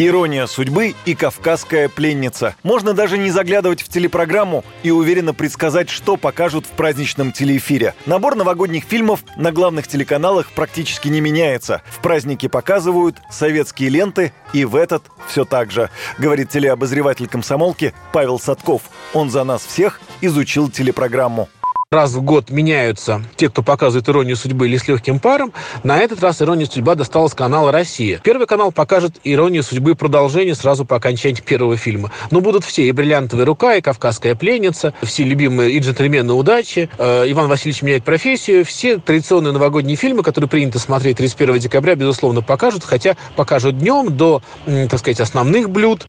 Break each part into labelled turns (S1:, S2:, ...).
S1: Ирония судьбы и кавказская пленница. Можно даже не заглядывать в телепрограмму и уверенно предсказать, что покажут в праздничном телеэфире. Набор новогодних фильмов на главных телеканалах практически не меняется. В праздники показывают советские ленты, и в этот все так же, говорит телеобозреватель комсомолки Павел Садков. Он за нас всех изучил телепрограмму
S2: раз в год меняются те, кто показывает «Иронию судьбы» или «С легким паром». На этот раз «Ирония судьба» досталась канала «Россия». Первый канал покажет «Иронию судьбы» продолжение сразу по окончании первого фильма. Но будут все и «Бриллиантовая рука», и «Кавказская пленница», все любимые и «Джентльмены удачи», э, «Иван Васильевич меняет профессию». Все традиционные новогодние фильмы, которые принято смотреть 31 декабря, безусловно, покажут, хотя покажут днем до, так сказать, основных блюд.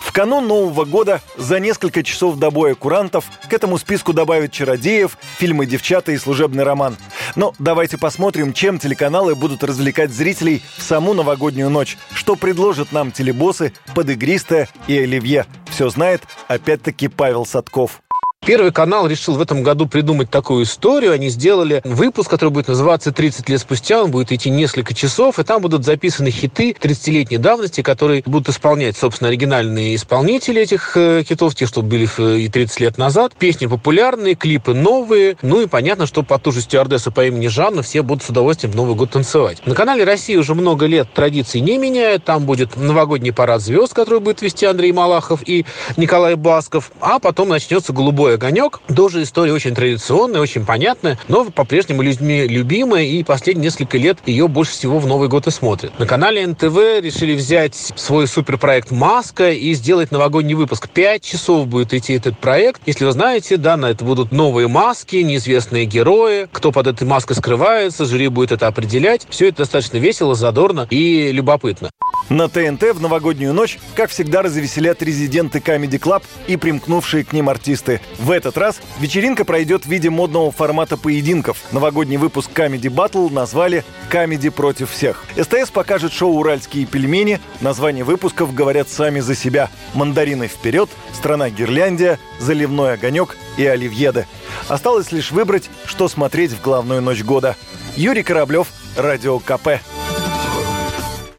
S1: В канун Нового года за несколько часов до боя курантов к этому списку добавят «Чародеев», фильмы «Девчата» и «Служебный роман». Но давайте посмотрим, чем телеканалы будут развлекать зрителей в саму новогоднюю ночь. Что предложат нам телебосы, подыгристая и оливье. Все знает опять-таки Павел Садков.
S2: Первый канал решил в этом году придумать такую историю. Они сделали выпуск, который будет называться «30 лет спустя». Он будет идти несколько часов, и там будут записаны хиты 30-летней давности, которые будут исполнять, собственно, оригинальные исполнители этих э, хитов, те, что были и 30 лет назад. Песни популярные, клипы новые. Ну и понятно, что по ту же стюардессу по имени Жанна все будут с удовольствием в Новый год танцевать. На канале России уже много лет традиций не меняют. Там будет новогодний парад звезд, который будет вести Андрей Малахов и Николай Басков. А потом начнется огонек. Тоже история очень традиционная, очень понятная, но по-прежнему людьми любимая, и последние несколько лет ее больше всего в Новый год и смотрят. На канале НТВ решили взять свой суперпроект «Маска» и сделать новогодний выпуск. Пять часов будет идти этот проект. Если вы знаете, да, на это будут новые маски, неизвестные герои, кто под этой маской скрывается, жюри будет это определять. Все это достаточно весело, задорно и любопытно.
S1: На ТНТ в новогоднюю ночь, как всегда, развеселят резиденты Comedy Club и примкнувшие к ним артисты. В этот раз вечеринка пройдет в виде модного формата поединков. Новогодний выпуск Comedy Battle назвали «Comedy против всех». СТС покажет шоу «Уральские пельмени». Названия выпусков говорят сами за себя. «Мандарины вперед», «Страна Гирляндия», «Заливной огонек» и «Оливьеды». Осталось лишь выбрать, что смотреть в главную ночь года. Юрий Кораблев, Радио КП.